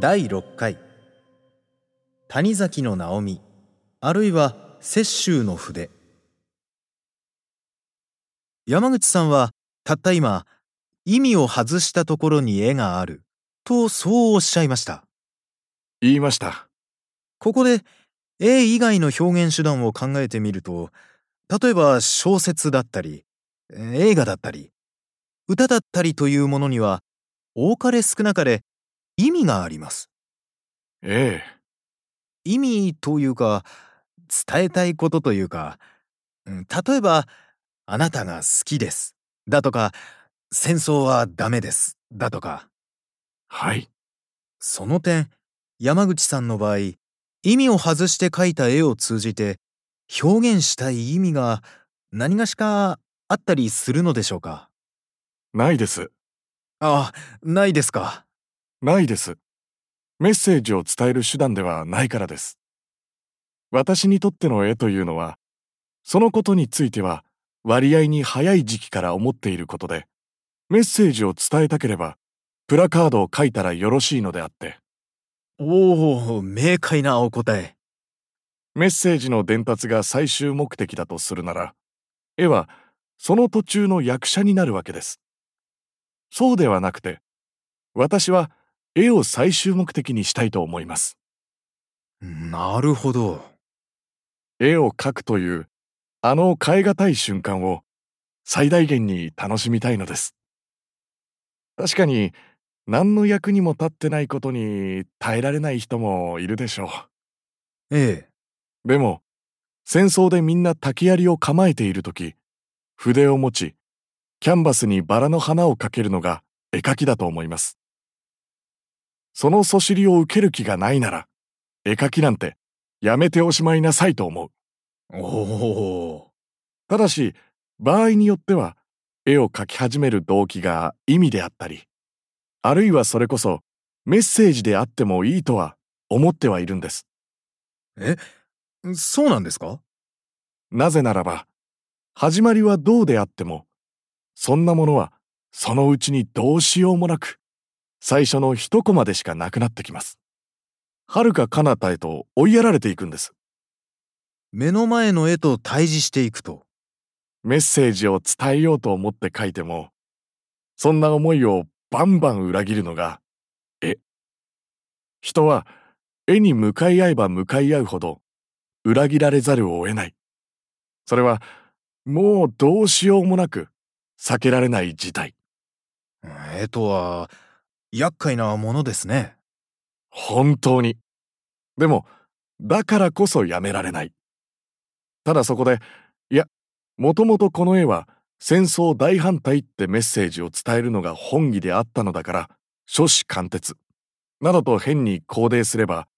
第6回。谷崎の直美あるいは雪舟の筆。山口さんはたった今意味を外したところに絵があるとそうおっしゃいました。言いました。ここで絵以外の表現手段を考えてみると例えば小説だったりえー映画だったり歌だったりというものには多かれ少なかれ意味がありますええ。意味というか伝えたいことというかうん例えば「あなたが好きです」だとか「戦争はダメです」だとかはい。その点山口さんの場合意味を外して描いた絵を通じて表現したい意味が何がしかあったりするのでしょうか？ないです。あないですかないです。メッセージを伝える手段ではないからです。私にとっての絵というのは、そのことについては割合に早い時期から思っていることで、メッセージを伝えたければ、プラカードを書いたらよろしいのであって、おお明快なお答えメッセージの伝達が最終目的だとするなら、絵はその途中の役者になるわけです。そうではなくて、私は絵を最終目的にしたいと思います。なるほど絵を描くという、あの変え難い瞬間を最大限に楽しみたいのです。確かに、何の役にも立ってないことに耐えられない人もいるでしょう。ええでも、戦争でみんな竹槍を構えているとき、筆を持ち、キャンバスにバラの花を描けるのが絵描きだと思います。そのそしりを受ける気がないなら、絵描きなんてやめておしまいなさいと思う。おおただし、場合によっては、絵を描き始める動機が意味であったり、あるいはそれこそメッセージであってもいいとは思ってはいるんです。え？そうなんですか？なぜならば、始まりはどうであっても、そんなものはそのうちにどうしようもなく、最初の一コマでしかなくなってきます。遥か彼方へと追いやられていくんです。目の前の絵と対峙していくとメッセージを伝えようと思って書いても、そんな思いをバンバン裏切るのが絵。人は絵に向かい合えば向かい合うほど裏切られざるを得ない。それはもうどうしようもなく避けられない事態。絵とは厄介なものですね本当に。でも、だからこそやめられない。ただそこで、いや、もともとこの絵は戦争大反対ってメッセージを伝えるのが本義であったのだから、諸子貫徹。などと変に肯定すれば、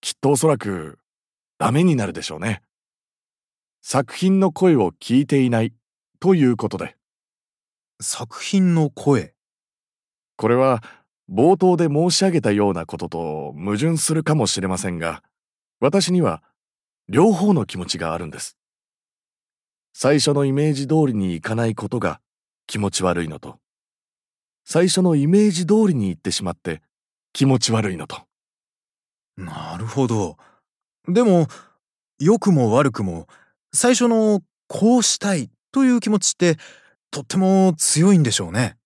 きっとおそらく、ダメになるでしょうね。作品の声を聞いていない、ということで。作品の声これは冒頭で申し上げたようなことと矛盾するかもしれませんが、私には両方の気持ちがあるんです。最初のイメージ通りにいかないことが気持ち悪いのと、最初のイメージ通りにいってしまって気持ち悪いのと。なるほどでも良くも悪くも最初のこうしたいという気持ちってとっても強いんでしょうね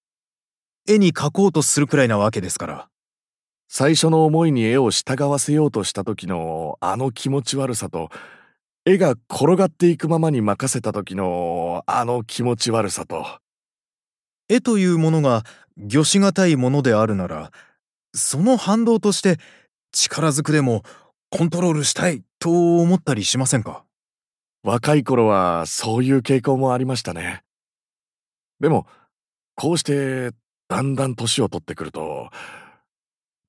絵に描こうとするくらいなわけですから。最初の思いに絵を従わせようとした時のあの気持ち悪さと、絵が転がっていくままに任せた時のあの気持ち悪さと、絵というものが御しがたいものであるならその反動として力ずくでもコントロールしたいと思ったりしませんか？若い頃はそういう傾向もありましたね。でも、こうしてだんだん年を取ってくると、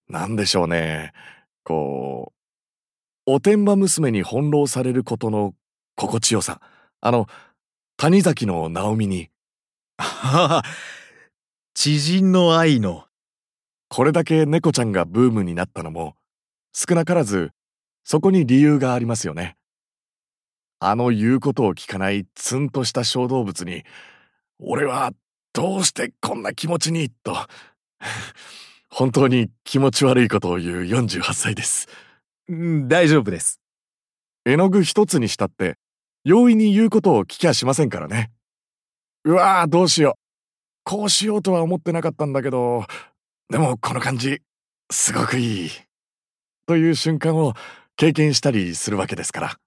なんでしょうね。こう、おてんば娘に翻弄されることの心地よさ。あの、谷崎の直美に、はは知人の愛のこれだけ猫ちゃんがブームになったのも、少なからず、そこに理由がありますよね。あの言うことを聞かないツンとした小動物に、俺はどうしてこんな気持ちに、と、本当に気持ち悪いことを言う48歳です。うん大丈夫です。絵の具一つにしたって、容易に言うことを聞きゃしませんからね。うわぁ、どうしよう。こうしようとは思ってなかったんだけど、でもこの感じ、すごくいい。という瞬間を経験したりするわけですから。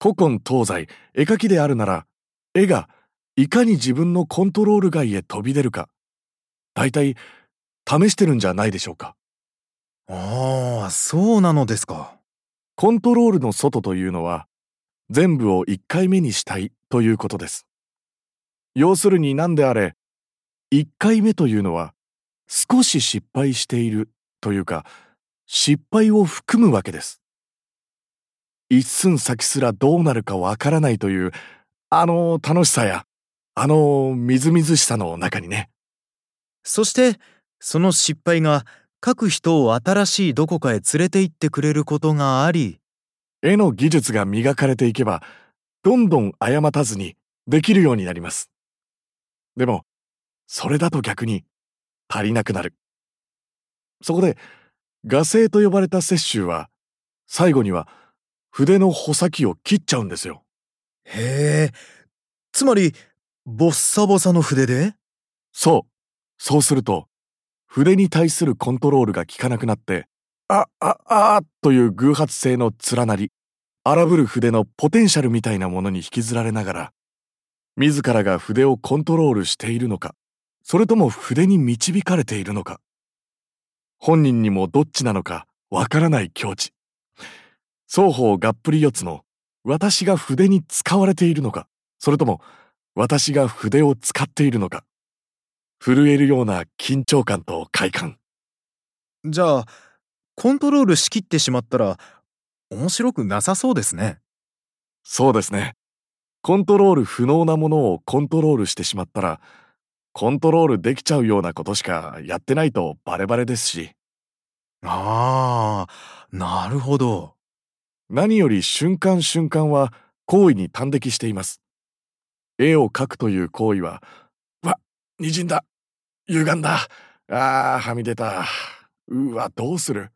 古今東西、絵描きであるなら、絵がいかに自分のコントロール外へ飛び出るか、大体試してるんじゃないでしょうか。ああ、そうなのですか。コントロールの外というのは、全部を1回目にしたいということです。要するに何であれ、1回目というのは、少し失敗しているというか、失敗を含むわけです。一寸先すらどうなるかわからないという、あの楽しさや、あのみずみずしさの中にね。そして、その失敗が書く人を新しいどこかへ連れて行ってくれることがあり、絵の技術が磨かれていけば、どんどん誤たずにできるようになります。でも、それだと逆に足りなくなる。そこで、画生と呼ばれた雪舟は、最後には筆の穂先を切っちゃうんですよ。へえ、つまり、ボッサボサの筆で？そう。そうすると、筆に対するコントロールが効かなくなって、あ、あ、あーという偶発性の連なり、荒ぶる筆のポテンシャルみたいなものに引きずられながら、自らが筆をコントロールしているのか、それとも筆に導かれているのか、本人にもどっちなのかわからない境地。双方がっぷり四つの、私が筆に使われているのか、それとも私が筆を使っているのか。震えるような緊張感と快感。じゃあ、コントロールしきってしまったら、面白くなさそうですね。そうですね。コントロール不能なものをコントロールしてしまったら、コントロールできちゃうようなことしかやってないとバレバレですし、ああ、なるほど。何より瞬間瞬間は行為に端的しています。絵を描くという行為は、わ、滲んだ、歪んだ、あー、はみ出た、うわ、どうする？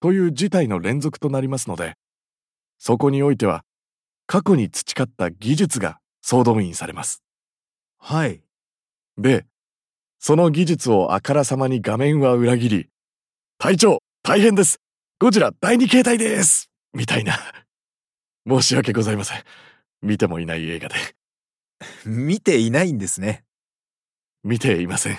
という事態の連続となりますので、そこにおいては、過去に培った技術が総動員されます。はい。で、その技術をあからさまに画面は裏切り、隊長、大変ですゴジラ第二形態ですみたいな。申し訳ございません。見てもいない映画で。見ていないんですね。見ていません。